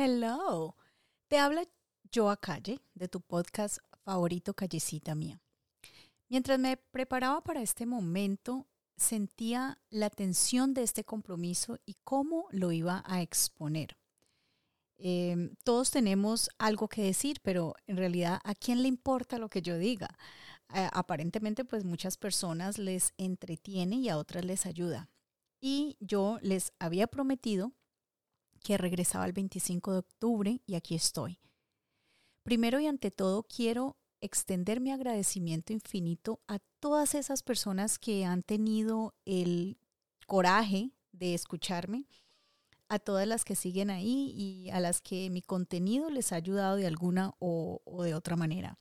Hello. Te habla Joa Calle de tu podcast favorito Callecita Mía. Mientras me preparaba para este momento, sentía la tensión de este compromiso y cómo lo iba a exponer. Em, todos tenemos algo que decir, pero en realidad, ¿a quién le importa lo que yo diga? aparentemente, pues muchas personas les entretiene y a otras les ayuda. Y yo les había prometido que regresaba el 25 de octubre y aquí estoy. Primero y ante todo, quiero extender mi agradecimiento infinito a todas esas personas que han tenido el coraje de escucharme, a todas las que siguen ahí y a las que mi contenido les ha ayudado de alguna o, de otra manera.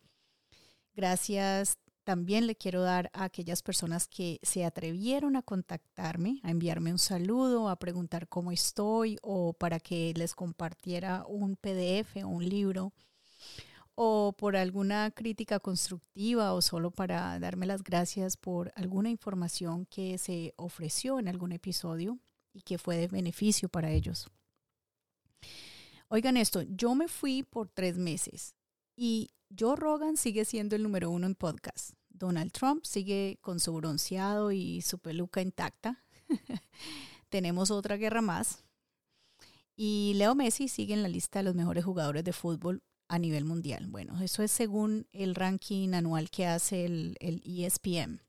Gracias también le quiero dar a aquellas personas que se atrevieron a contactarme, a enviarme un saludo, a preguntar cómo estoy o para que les compartiera un PDF o un libro o por alguna crítica constructiva o solo para darme las gracias por alguna información que se ofreció en algún episodio y que fue de beneficio para ellos. Oigan esto, yo me fui por tres meses y Joe Rogan sigue siendo el número uno en podcast. Donald Trump sigue con su bronceado y su peluca intacta. Tenemos otra guerra más. Y Leo Messi sigue en la lista de los mejores jugadores de fútbol a nivel mundial. Bueno, eso es según el ranking anual que hace el, el ESPN.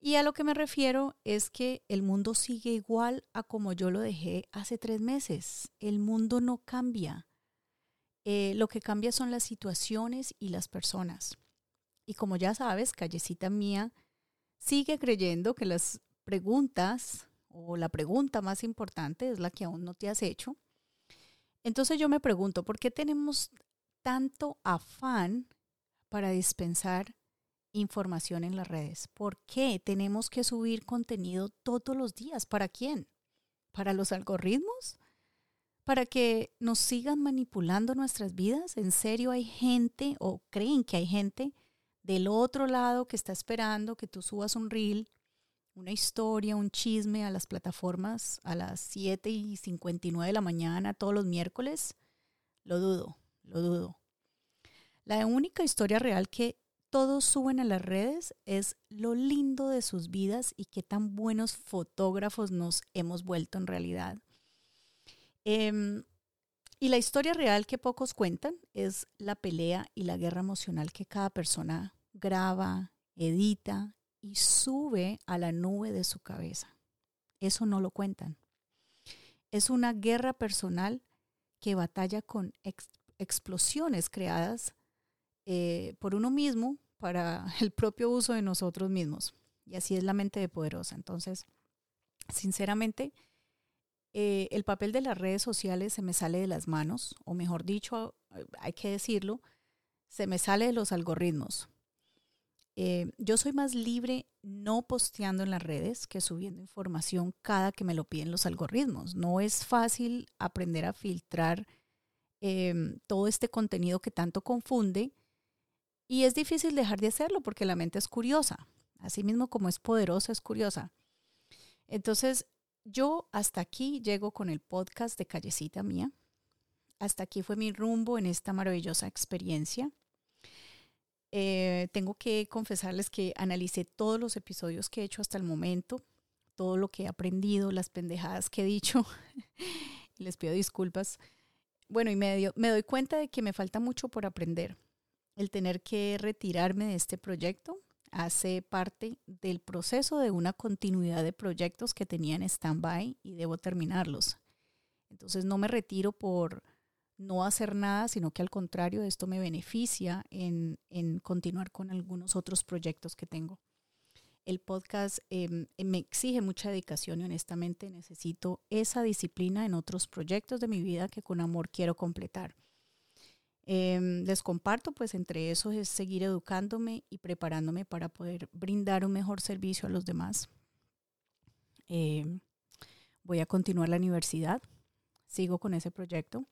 Y a lo que me refiero es que el mundo sigue igual a como yo lo dejé hace tres meses. El mundo no cambia. Eh, lo que cambia son las situaciones y las personas. Y como ya sabes, callecita mía sigue creyendo que las preguntas o la pregunta más importante es la que aún no te has hecho entonces yo me pregunto, ¿por qué tenemos tanto afán para dispensar información en las redes? ¿Por qué tenemos que subir contenido todos los días? ¿Para quién? ¿Para los algoritmos? ¿Para que nos sigan manipulando nuestras vidas? ¿En serio hay gente o creen que hay gente del otro lado que está esperando que tú subas un reel una historia, un chisme a las plataformas a las 7 y 59 de la mañana todos los miércoles, lo dudo, lo dudo. La única historia real que todos suben a las redes es lo lindo de sus vidas y qué tan buenos fotógrafos nos hemos vuelto en realidad. Em, y la historia real que pocos cuentan es la pelea y la guerra emocional que cada persona graba, edita y sube a la nube de su cabeza. Eso no lo cuentan. Es una guerra personal que batalla con explosiones creadas eh, por uno mismo para el propio uso de nosotros mismos. Y así es la mente de poderosa. Entonces, sinceramente, eh, el papel de las redes sociales se me sale de las manos, o mejor dicho, hay que decirlo, se me sale de los algoritmos. Eh, yo soy más libre no posteando en las redes que subiendo información cada que me lo piden los algoritmos. No es fácil aprender a filtrar em, todo este contenido que tanto confunde y es difícil dejar de hacerlo porque la mente es curiosa. Así mismo como es poderosa, es curiosa. Entonces, yo hasta aquí llego con el podcast de Callecita Mía. Hasta aquí fue mi rumbo en esta maravillosa experiencia. Eh, tengo que confesarles que analicé todos los episodios que he hecho hasta el momento, todo lo que he aprendido, las pendejadas que he dicho. Les pido disculpas. Bueno, y me, me doy cuenta de que me falta mucho por aprender. El tener que retirarme de este proyecto hace parte del proceso de una continuidad de proyectos que tenía en stand-by y debo terminarlos. Entonces no me retiro por no hacer nada, sino que al contrario, esto me beneficia en, continuar con algunos otros proyectos que tengo. El podcast em, me exige mucha dedicación y honestamente necesito esa disciplina en otros proyectos de mi vida que con amor quiero completar. Em, les comparto, pues entre esos es seguir educándome y preparándome para poder brindar un mejor servicio a los demás. Em, voy a continuar la universidad, sigo con ese proyecto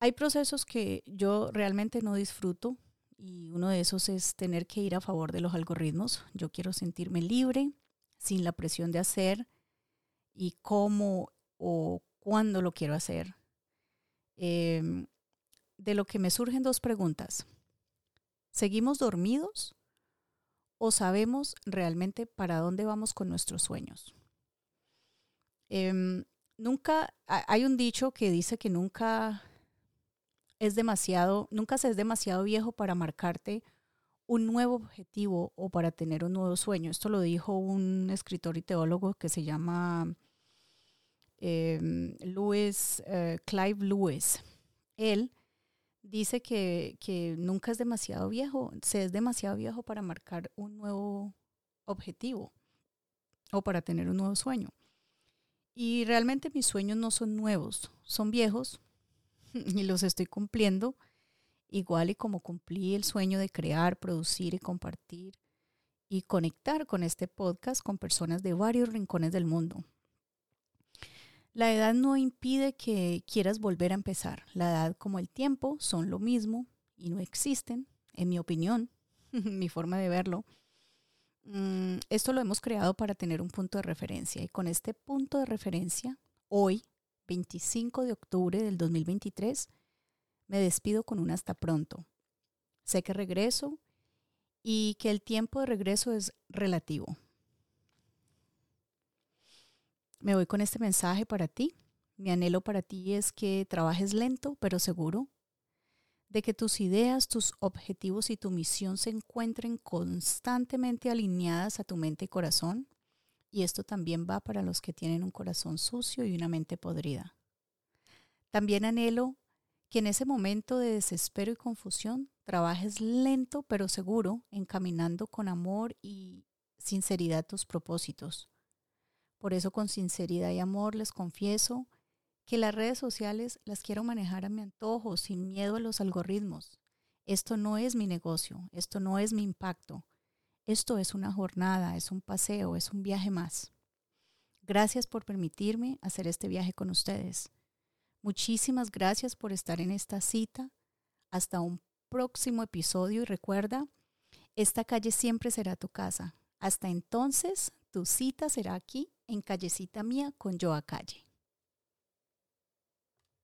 hay procesos que yo realmente no disfruto y uno de esos es tener que ir a favor de los algoritmos. Yo quiero sentirme libre, sin la presión de hacer y cómo o cuándo lo quiero hacer. em, de lo que me surgen dos preguntas. ¿Seguimos dormidos o sabemos realmente para dónde vamos con nuestros sueños? Em, nunca, hay un dicho que dice que nunca es demasiado, nunca se es demasiado viejo para marcarte un nuevo objetivo o para tener un nuevo sueño. Esto lo dijo un escritor y teólogo que se llama eh, Clive Lewis. Él dice que, que nunca es demasiado viejo, se es demasiado viejo para marcar un nuevo objetivo o para tener un nuevo sueño. Y realmente mis sueños no son nuevos, son viejos y los estoy cumpliendo igual y como cumplí el sueño de crear, producir y compartir y conectar con este podcast con personas de varios rincones del mundo. La edad no impide que quieras volver a empezar. La edad como el tiempo son lo mismo y no existen, en mi opinión, mi forma de verlo. Mm, esto lo hemos creado para tener un punto de referencia y con este punto de referencia, hoy, 25 de octubre del 2023, me despido con un hasta pronto. Sé que regreso y que el tiempo de regreso es relativo. Me voy con este mensaje para ti. Mi anhelo para ti es que trabajes lento pero seguro, de que tus ideas, tus objetivos y tu misión se encuentren constantemente alineadas a tu mente y corazón. Y esto también va para los que tienen un corazón sucio y una mente podrida. También anhelo que en ese momento de desespero y confusión trabajes lento pero seguro, encaminando con amor y sinceridad tus propósitos. Por eso con sinceridad y amor les confieso que las redes sociales las quiero manejar a mi antojo, sin miedo a los algoritmos. Esto no es mi negocio, esto no es mi impacto. Esto es una jornada, es un paseo, es un viaje más. Gracias por permitirme hacer este viaje con ustedes. Muchísimas gracias por estar en esta cita. Hasta un próximo episodio y recuerda, esta calle siempre será tu casa. Hasta entonces, tu cita será aquí en Callecita Mía con Joa Calle.